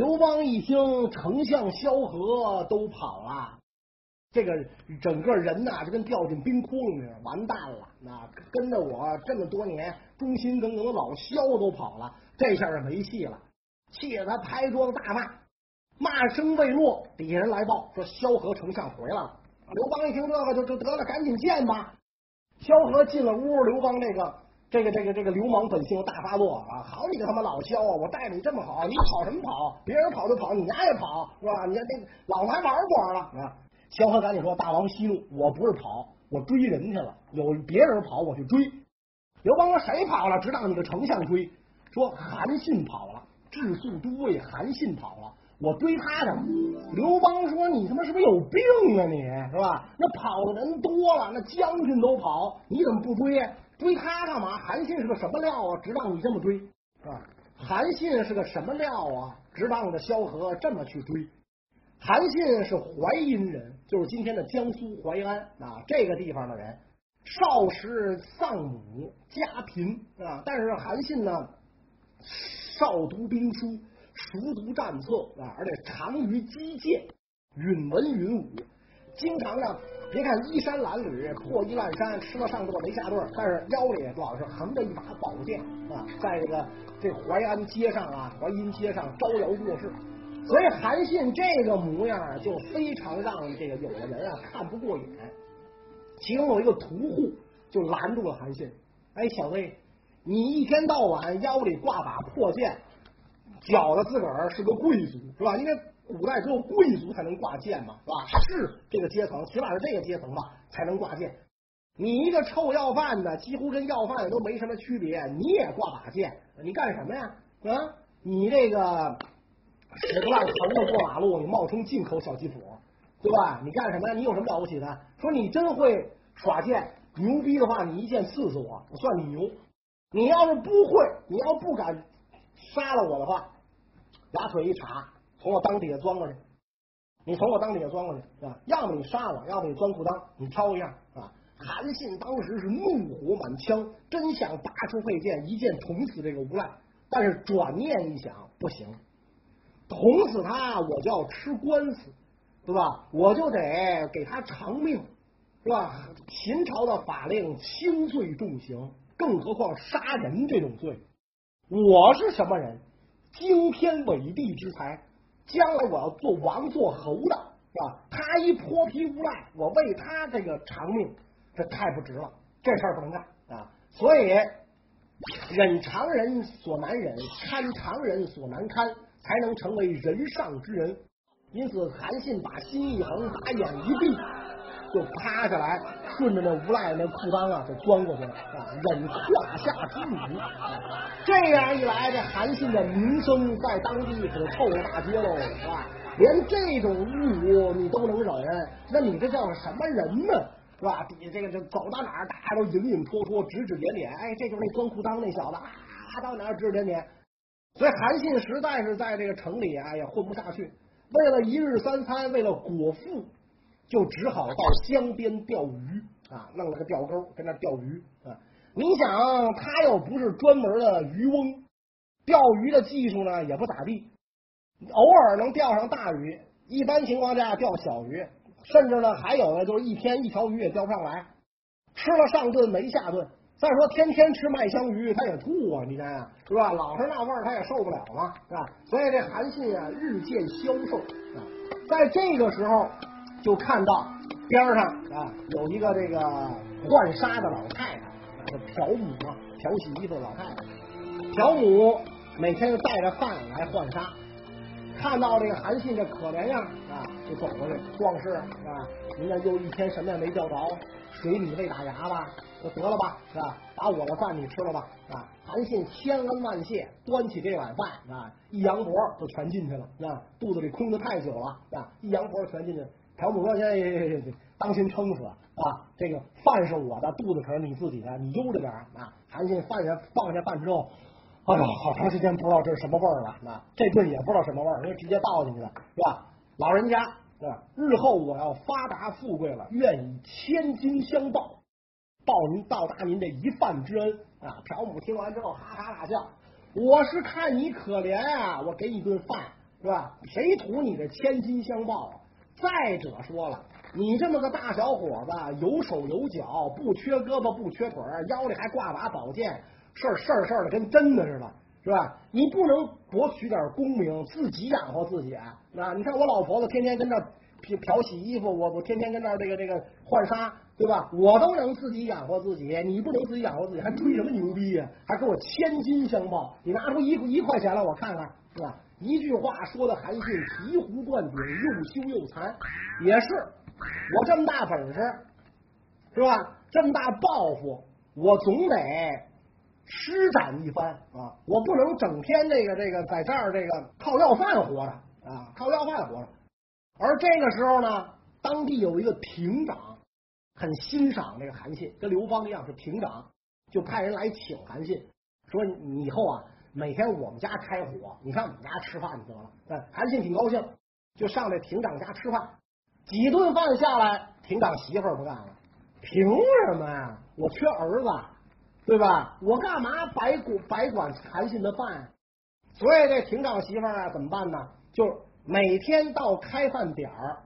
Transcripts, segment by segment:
刘邦一听丞相萧何都跑了，这个整个人呐就跟掉进冰窟窿似的，完蛋了。那跟着我这么多年忠心耿耿的老萧都跑了，这下是没戏了，气得他拍桌子大骂。骂声未落，底下人来报说萧何丞相回来了。刘邦一听这个就就得了，赶紧见吧。萧何进了屋，刘邦这个这个这个这个流氓本性大发作啊！好你个他妈老萧啊！我待你这么好，你跑什么跑？别人跑就跑，你丫也跑是吧？你看那老子还玩过了啊！萧何赶紧说：“大王息怒，我不是跑，我追人去了。有别人跑，我去追。”刘邦说：“谁跑了？只当你个丞相追。”说韩信跑了，治粟都尉韩信跑了。我追他去了。刘邦说：“你他妈是不是有病啊？你是吧？那跑的人多了，那将军都跑，你怎么不追？追他干嘛？韩信是个什么料啊？直当你这么追啊？韩信是个什么料啊？直当的萧何这么去追。韩信是淮阴人，就是今天的江苏淮安啊这个地方的人。少时丧母，家贫啊，但是韩信呢，少读兵书。熟读战策啊，而且长于击剑，允文允武，经常呢，别看衣衫褴褛、破衣烂衫，吃了上顿没下顿，但是腰里老是横着一把宝剑啊，在这个这淮安街上啊，淮阴街上招摇过市。所以韩信这个模样啊就非常让这个有的人啊看不过眼。其中有一个屠户就拦住了韩信，哎，小子，你一天到晚腰里挂把破剑。觉得自个儿是个贵族是吧？因为古代只有贵族才能挂剑嘛，是吧？是这个阶层，起码是这个阶层吧，才能挂剑。你一个臭要饭的，几乎跟要饭的都没什么区别，你也挂把剑，你干什么呀？啊，你这个屎不烂横着过马路，你冒充进口小吉普，对吧？你干什么呀？你有什么了不起的？说你真会耍剑，牛逼的话，你一剑刺死我，我算你牛。你要是不会，你要不敢。杀了我的话，俩腿一叉，从我裆底下钻过去。你从我裆底下钻过去，是吧？要么你杀我，要么你钻裤裆，你挑一样啊！韩信当时是怒火满腔，真想拔出佩剑，一剑捅死这个无赖。但是转念一想，不行，捅死他，我就要吃官司，对吧？我就得给他偿命，是吧？秦朝的法令轻罪重刑，更何况杀人这种罪。我是什么人？惊天伟地之才，将来我要做王做侯的，是吧？他一泼皮无赖，我为他这个偿命，这太不值了，这事儿不能干啊！所以忍常人所难忍，堪常人所难堪，才能成为人上之人。因此，韩信把心一横，把眼一闭。就趴下来，顺着那无赖那裤裆啊，就钻过去了啊，忍胯下之辱。这样一来，这韩信的名声在当地可臭了大街喽，是吧？连这种侮辱你都能忍，那你这叫什么人呢？是吧？底下这个这走到哪儿，大家都影影绰绰，指指点点。哎，这就是那钻裤裆那小子啊，到哪儿指指点点。所以韩信实在是在这个城里啊也混不下去，为了一日三餐，为了果腹。就只好到江边钓鱼啊，弄了个钓钩，跟那钓鱼啊。你想，他又不是专门的渔翁，钓鱼的技术呢也不咋地，偶尔能钓上大鱼，一般情况下钓小鱼，甚至呢还有的就是一天一条鱼也钓不上来，吃了上顿没下顿。再说天天吃麦香鱼，他也吐啊，你看是吧？老是那味儿，他也受不了嘛，是吧？所以这韩信啊日渐消瘦啊，在这个时候。就看到边上啊有一个这个浣纱的老太太，这朴母啊，漂洗衣服的老太太。朴母每天就带着饭来浣纱，看到这个韩信这可怜样啊，就走过去，壮士啊，您这又一天什么也没钓着，水米未打牙吧，就得了吧，是吧？把我的饭你吃了吧，啊！韩信千恩万谢，端起这碗饭啊，一扬脖就全进去了，啊，肚子里空的太久了，啊，一扬脖全进去了。朴母说：“哎，当心撑死啊！这个饭是我的，肚子可是你自己的，你悠着点啊！”韩信放下放下饭之后，哎呀，好长时间不知道这是什么味儿了。那这顿也不知道什么味儿，因为直接倒进去了，是吧？老人家，啊，日后我要发达富贵了，愿以千金相报，报您报答您这一饭之恩啊！朴母听完之后哈哈大笑：“我是看你可怜啊，我给你顿饭。”是吧？谁图你这千金相报啊？再者说了，你这么个大小伙子，有手有脚，不缺胳膊不缺腿，腰里还挂把宝剑，事儿事儿事儿的跟真的似的，是吧？你不能博取点功名，自己养活自己啊？那你看我老婆子天天跟这漂漂洗衣服，我我天天跟这这个这个换纱，对吧？我都能自己养活自己，你不能自己养活自己，还吹什么牛逼呀、还给我千金相报？你拿出一一块钱来，我看看，是吧？一句话说的韩信醍醐灌顶，又羞又惭。也是，我这么大本事，是吧？这么大抱负，我总得施展一番啊！我不能整天这个这个在这儿这个靠要饭活着啊，靠要饭活着。而这个时候呢，当地有一个亭长很欣赏这个韩信，跟刘邦一样是亭长，就派人来请韩信，说你以后啊，每天我们家开火，你上我们家吃饭得了。哎，韩信挺高兴，就上这亭长家吃饭。几顿饭下来，亭长媳妇儿不干了，凭什么呀？我缺儿子，对吧？我干嘛白管白管韩信的饭？所以这亭长媳妇儿啊，怎么办呢？就是每天到开饭点儿，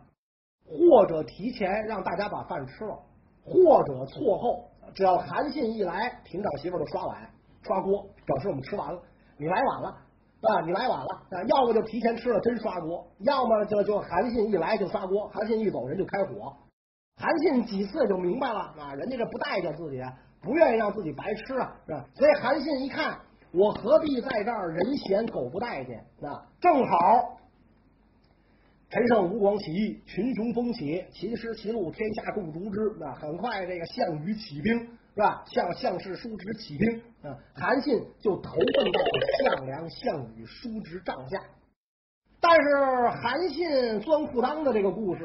或者提前让大家把饭吃了，或者错后，只要韩信一来，亭长媳妇儿就刷碗刷锅，表示我们吃完了。你来晚了啊，你来晚了啊，要么就提前吃了真刷锅，要么就就韩信一来就刷锅，韩信一走人就开火。韩信几次就明白了啊，人家这不待见自己，不愿意让自己白吃啊，是吧？所以韩信一看，我何必在这儿人嫌狗不待见啊？正好陈胜吴广起义，群雄蜂起，秦师齐鲁，天下共逐之。那很快，这个项羽起兵是吧？向项氏叔侄起兵啊，韩信就投奔到了项梁、项羽叔侄帐下。但是韩信钻裤裆的这个故事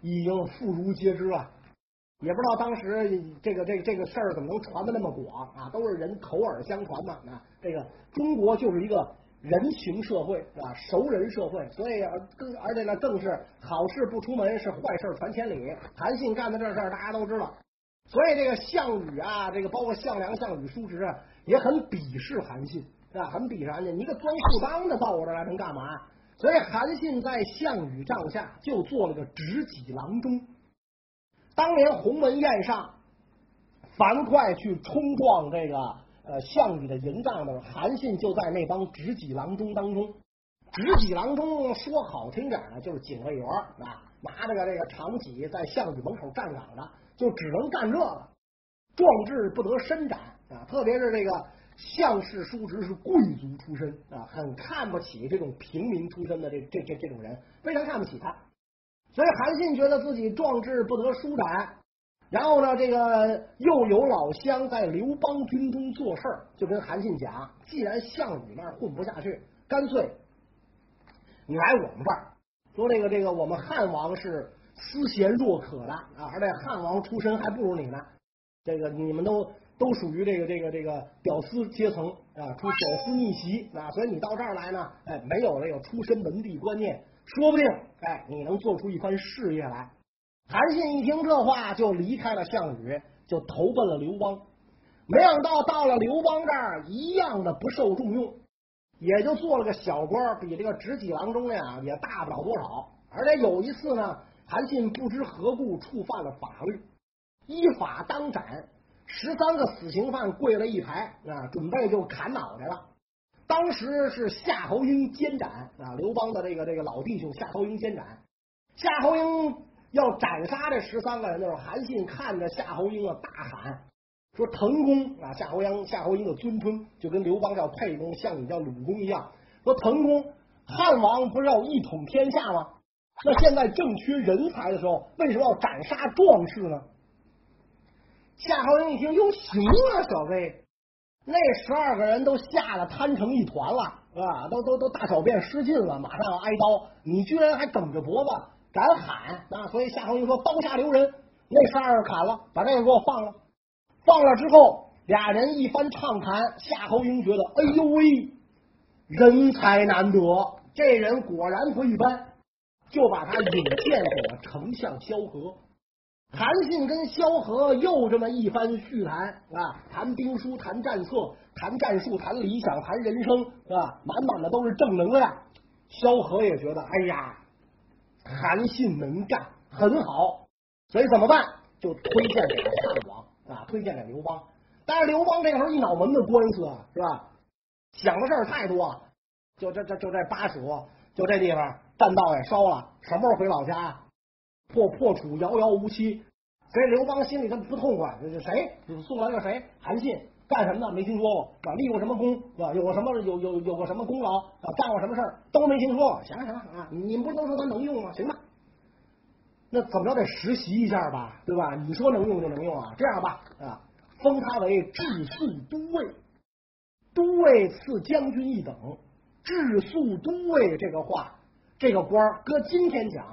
已经妇孺皆知了，也不知道当时这个这个这个事儿怎么能传的那么广啊？都是人口耳相传嘛。啊，这个中国就是一个人情社会啊，熟人社会，所以更而且呢，更是好事不出门，是坏事传千里。韩信干的这事儿，大家都知道。所以这个项羽啊，这个包括项梁、项羽叔侄啊，也很鄙视韩信，是吧？很鄙视韩信，你个钻裤裆的到我这来能干嘛？所以韩信在项羽帐下就做了个执戟郎中。当年鸿门宴上，樊哙去冲撞这个呃项羽的营帐的时候，韩信就在那帮执戟郎中当中。执戟郎中说好听点呢，就是警卫员啊，拿着个这个长戟在项羽门口站岗着，就只能干这个，壮志不得伸展啊！特别是这个项氏叔侄是贵族出身啊，很看不起这种平民出身的这这这这种人，非常看不起他。所以韩信觉得自己壮志不得舒展，然后呢，这个又有老乡在刘邦军中做事儿，就跟韩信讲：既然项羽那儿混不下去，干脆你来我们这儿。说这个这个，我们汉王是思贤若渴的啊，而且汉王出身还不如你呢。这个你们都都属于这个这个这个屌丝阶层啊，出屌丝逆袭啊，所以你到这儿来呢，哎，没有这个出身门第观念，说不定哎，你能做出一番事业来。韩信一听这话，就离开了项羽，就投奔了刘邦。没想到到了刘邦这儿，一样的不受重用，也就做了个小官，比这个执戟郎中呀也大不了多少。而且有一次呢，韩信不知何故触犯了法律，依法当斩，十三个死刑犯跪了一排啊，准备就砍脑袋了。当时是夏侯婴监斩啊，刘邦的这个这个老弟兄夏侯婴监斩。夏侯婴要斩杀这十三个人的时候，韩信看着夏侯婴啊，大喊说：“滕公啊！”夏侯婴夏侯婴的尊称就跟刘邦叫沛公，项羽叫鲁公一样。说滕公，汉王不是要一统天下吗？那现在正缺人才的时候，为什么要斩杀壮士呢？夏侯婴一听，哟，行啊，小飞，那十二个人都吓得瘫成一团了，啊，都都都大小便失禁了，马上要挨刀，你居然还梗着脖子敢喊啊！所以夏侯婴说：“刀下留人。”那十二个砍了，把这个给我放了。放了之后，俩人一番畅谈，夏侯婴觉得，哎呦喂，人才难得，这人果然不一般，就把他引荐给了丞相萧何。韩信跟萧何又这么一番叙谈啊，谈兵书，谈战策，谈战术，谈理想，谈人生，是吧？满满的都是正能量。萧何也觉得，哎呀，韩信能干，很好，所以怎么办？就推荐给了汉王啊，推荐给刘邦。但是刘邦这时候一脑门子官司啊，是吧？想的事儿太多，就这这就这巴蜀，就这地方，栈道也烧了，什么时候回老家？破破楚遥遥无期。所以刘邦心里他不痛快，这是谁？送来个谁？韩信干什么的？没听说过，啊，立过什么功？啊？有个什么有有有个什么功劳？啊，干过什么事儿？都没听说过。行了行了啊，你们不都说他能用吗？行吧，那怎么着得实习一下吧，对吧？你说能用就能用啊？这样吧，啊，封他为治粟都尉，都尉赐将军一等。治粟都尉这个话，这个官儿搁今天讲，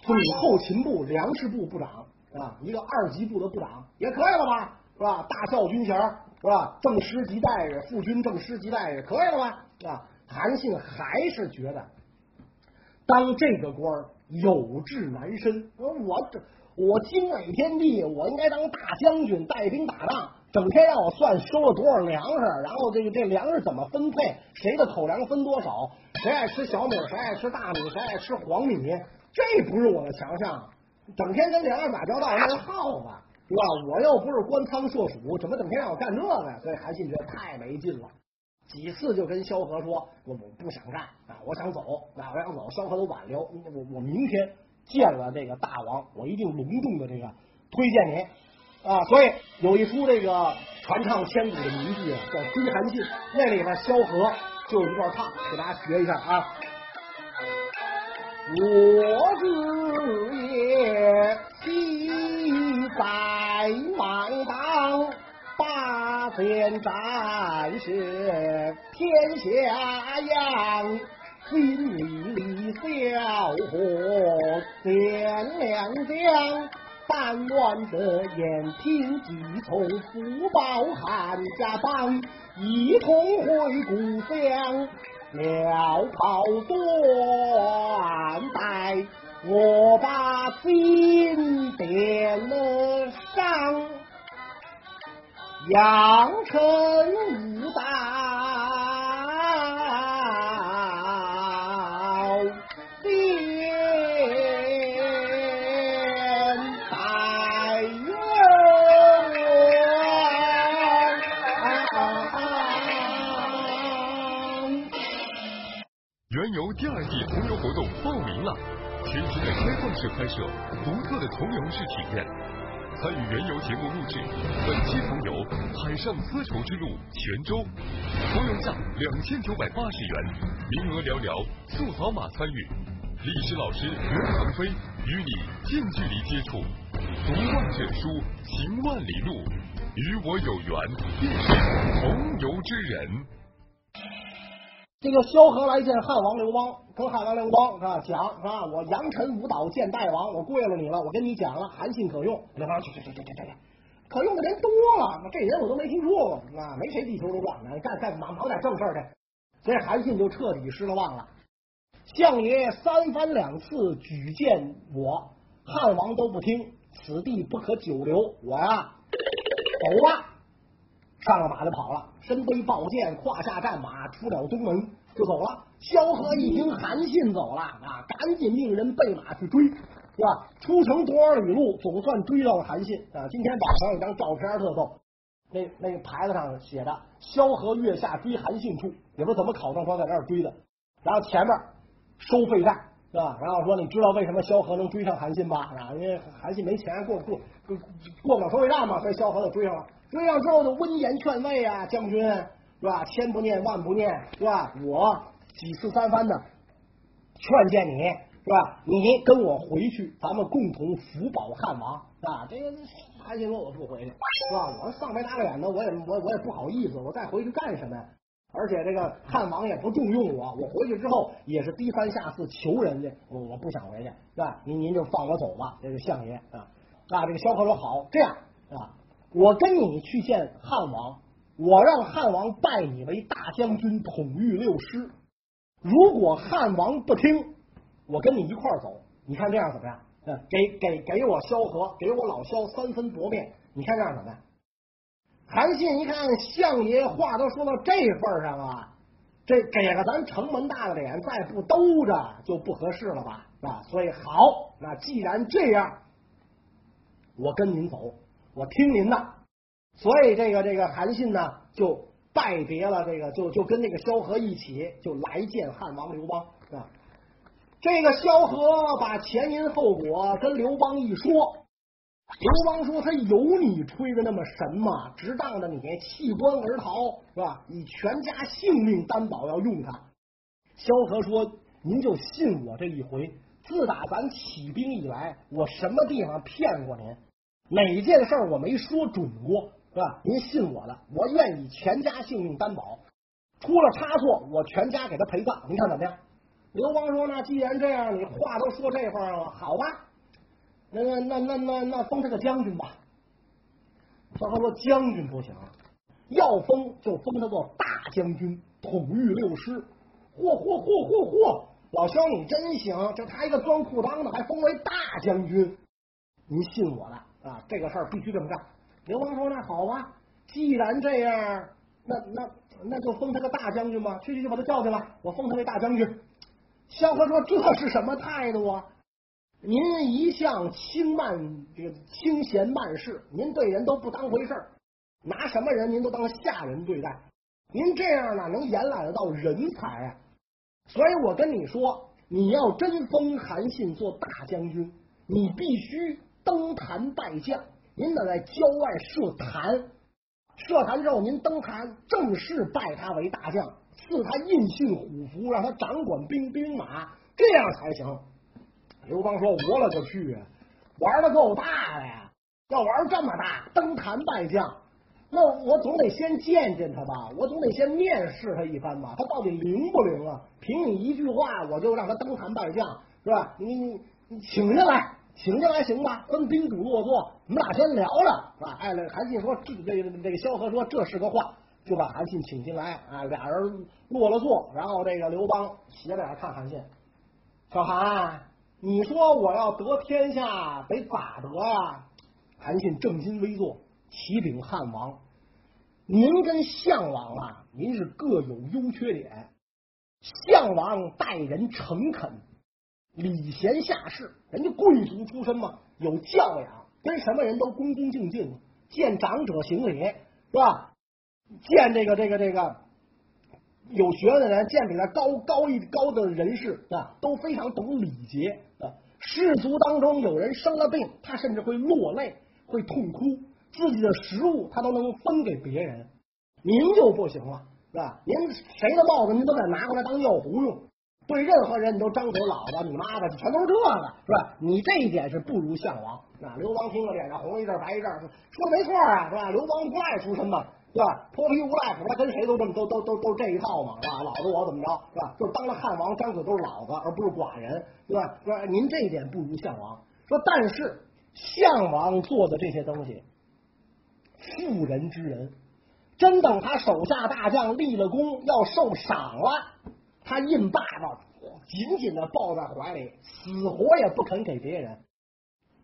总后勤部粮食部部长。啊，一个二级部的部长也可以了吧？是吧？大校军衔是吧？正师级待遇，副军正师级待遇，可以了吧？啊，韩信还是觉得当这个官儿有志难伸。我这我经纬天地，我应该当大将军，带兵打仗，整天让我算收了多少粮食，然后这个这粮食怎么分配，谁的口粮分多少，谁爱吃小米，谁爱吃大米，谁爱吃黄米，这不是我的强项。整天跟粮食打交道，那个耗子是吧？我又不是官仓硕鼠，怎么整天让我干这个呀？所以韩信觉得太没劲了，几次就跟萧何说：“我我不想干啊，我想走啊，我想走。”萧何都挽留，我我明天见了这个大王，我一定隆重的这个推荐你啊。所以有一出这个传唱千古的名句啊，叫《追韩信》，那里边萧何就一段唱，给大家学一下啊。我子也昔在麦当，八千战士天下扬，心里笑火见良将，但愿得燕平即从福报汉家邦，一同回故乡。了袍断带，我把心点了上，阳城的开放式拍摄，独特的同游式体验。参与原游节目录制，本期同游海上丝绸之路泉州，同游价两千九百八十元，名额寥寥，速扫码参与。历史老师刘腾飞与你近距离接触，读万卷书，行万里路，与我有缘，便是同游之人。这个萧何来见汉王刘邦，跟汉王刘邦啊？讲是吧？我扬尘舞蹈见大王，我跪了你了。我跟你讲了，韩信可用。刘邦去去去去去去，可用的人多了，这人我都没听说过啊，没谁地球都转的，干干忙忙点正事去。所以韩信就彻底失了望了。相爷三番两次举荐我，汉王都不听，此地不可久留，我呀走吧。上了马就跑了，身背宝剑，胯下战马，出了东门就走了。萧何一听韩信走了啊，赶紧命人备马去追，是吧？出城多少里路，总算追到了韩信啊。今天网上有张照片特逗，那那个牌子上写着“萧何月下追韩信处”，也不知道怎么考证说在那儿追的。然后前面收费站是吧？然后说你知道为什么萧何能追上韩信吧？啊，因为韩信没钱过过过不了收费站嘛，所以萧何就追上了。追上之后就温言劝慰啊，将军是吧？千不念万不念是吧？我几次三番的劝谏你是吧？你跟我回去，咱们共同福保汉王啊！这个韩信说我不回去是吧？我丧眉打脸的，我也我我也不好意思，我再回去干什么呀？而且这个汉王也不重用我，我回去之后也是低三下四求人家，我我不想回去是吧？您您就放我走吧，这个相爷啊啊！这个萧何说好，这样啊。我跟你去见汉王，我让汉王拜你为大将军，统御六师。如果汉王不听，我跟你一块儿走。你看这样怎么样？嗯给给给我萧何，给我老萧三分薄面。你看这样怎么样？韩信一看相爷话都说到这份上啊，这给了咱城门大的脸，再不兜着就不合适了吧？啊？所以好，那既然这样，我跟您走，我听您的。所以这个这个韩信呢，就拜别了这个，就就跟那个萧何一起，就来见汉王刘邦啊。这个萧何把前因后果跟刘邦一说，刘邦说他有你吹的那么神吗？值当的你弃官而逃是吧？以全家性命担保要用他。萧何说：“您就信我这一回。自打咱起兵以来，我什么地方骗过您？哪件事我没说准过？”是吧？您信我的，我愿意全家性命担保，出了差错，我全家给他陪葬。您看怎么样？刘邦说：“那既然这样，你话都说这份上了，好吧？那那那那那那封他个将军吧。”萧何说：“将军不行，要封就封他做大将军，统御六师。”嚯嚯嚯嚯嚯！老萧你真行，就他一个装裤裆的，还封为大将军。您信我的啊？这个事儿必须这么干。刘邦说：“那好吧，既然这样，那那那就封他个大将军吧。去去去，把他叫进来，我封他为大将军。”萧何说：“这是什么态度啊？您一向轻慢这个轻闲慢事，您对人都不当回事儿，拿什么人您都当下人对待。您这样呢，能延揽得到人才啊？所以我跟你说，你要真封韩信做大将军，你必须登坛拜将。”您得在郊外设坛，设坛之后，您登坛正式拜他为大将，赐他印信虎符，让他掌管兵兵马，这样才行。刘邦说：“我勒个去，玩的够大的呀！要玩这么大，登坛拜将，那我总得先见见他吧，我总得先面试他一番吧，他到底灵不灵啊？凭你一句话，我就让他登坛拜将，是吧？你你你请下来。”请进来行吧，跟宾主落座，我们俩先聊聊，是吧？哎，韩信说这这个这个萧何说这是个话，就把韩信请进来，啊，俩人落了座，然后这个刘邦斜着眼看韩信，小韩，你说我要得天下得咋得呀？韩信正襟危坐，启禀汉王，您跟项王啊，您是各有优缺点，项王待人诚恳。礼贤下士，人家贵族出身嘛，有教养，跟什么人都恭恭敬敬，见长者行礼，是吧？见这个这个这个有学问的人，见比他高高一高的人士啊，都非常懂礼节啊。士族当中有人生了病，他甚至会落泪，会痛哭，自己的食物他都能分给别人。您就不行了，是吧？您谁的帽子您都得拿过来当药壶用。对任何人你都张嘴老子你妈的，全都是这个，是吧？你这一点是不如项王。那刘邦听了脸上红一阵白一阵，说的没错啊，是吧？刘邦不赖出身嘛，对吧？泼皮无赖，他跟谁都这么都都都都这一套嘛，是吧？老子我怎么着，是吧？就当了汉王，张嘴都是老子，而不是寡人，对吧？说您这一点不如项王。说但是项王做的这些东西，妇人之仁，真等他手下大将立了功，要受赏了。他印爸爸紧紧的抱在怀里，死活也不肯给别人，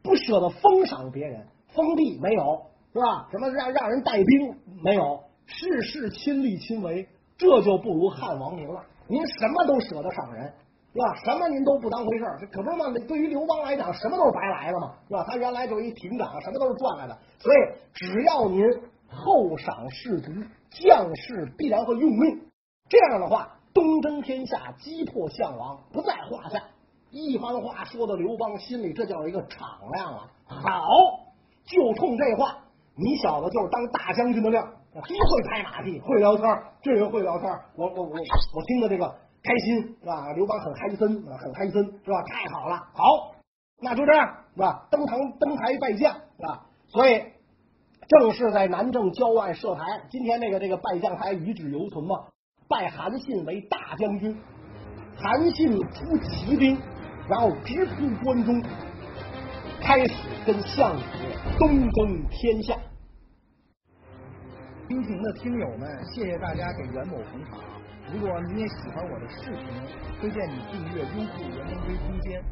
不舍得封赏别人，封地没有是吧？什么让让人带兵没有？事事亲力亲为，这就不如汉王您了。您什么都舍得赏人是吧？什么您都不当回事这可不是嘛？对于刘邦来讲，什么都是白来的嘛，是吧？他原来就一亭长，什么都是赚来的。所以只要您厚赏士卒，将士必然会用命。这样的话。东征天下，击破项王不在话下。一番话说的刘邦心里这叫一个敞亮啊！好，就冲这话，你小子就是当大将军的料，真会拍马屁，会聊天，这人会聊天。我我我我听的这个开心是吧？刘邦很嗨森，很嗨森是吧？太好了，好，那就这样是吧？登堂登台拜将是吧？所以正是在南郑郊外设台，今天这个这个拜将台遗址犹存嘛。拜韩信为大将军，韩信出骑兵，然后直扑关中，开始跟项羽东征天下。听频的听友们，谢谢大家给袁某捧场。如果你也喜欢我的视频，推荐你订阅优酷《袁登飞空间》。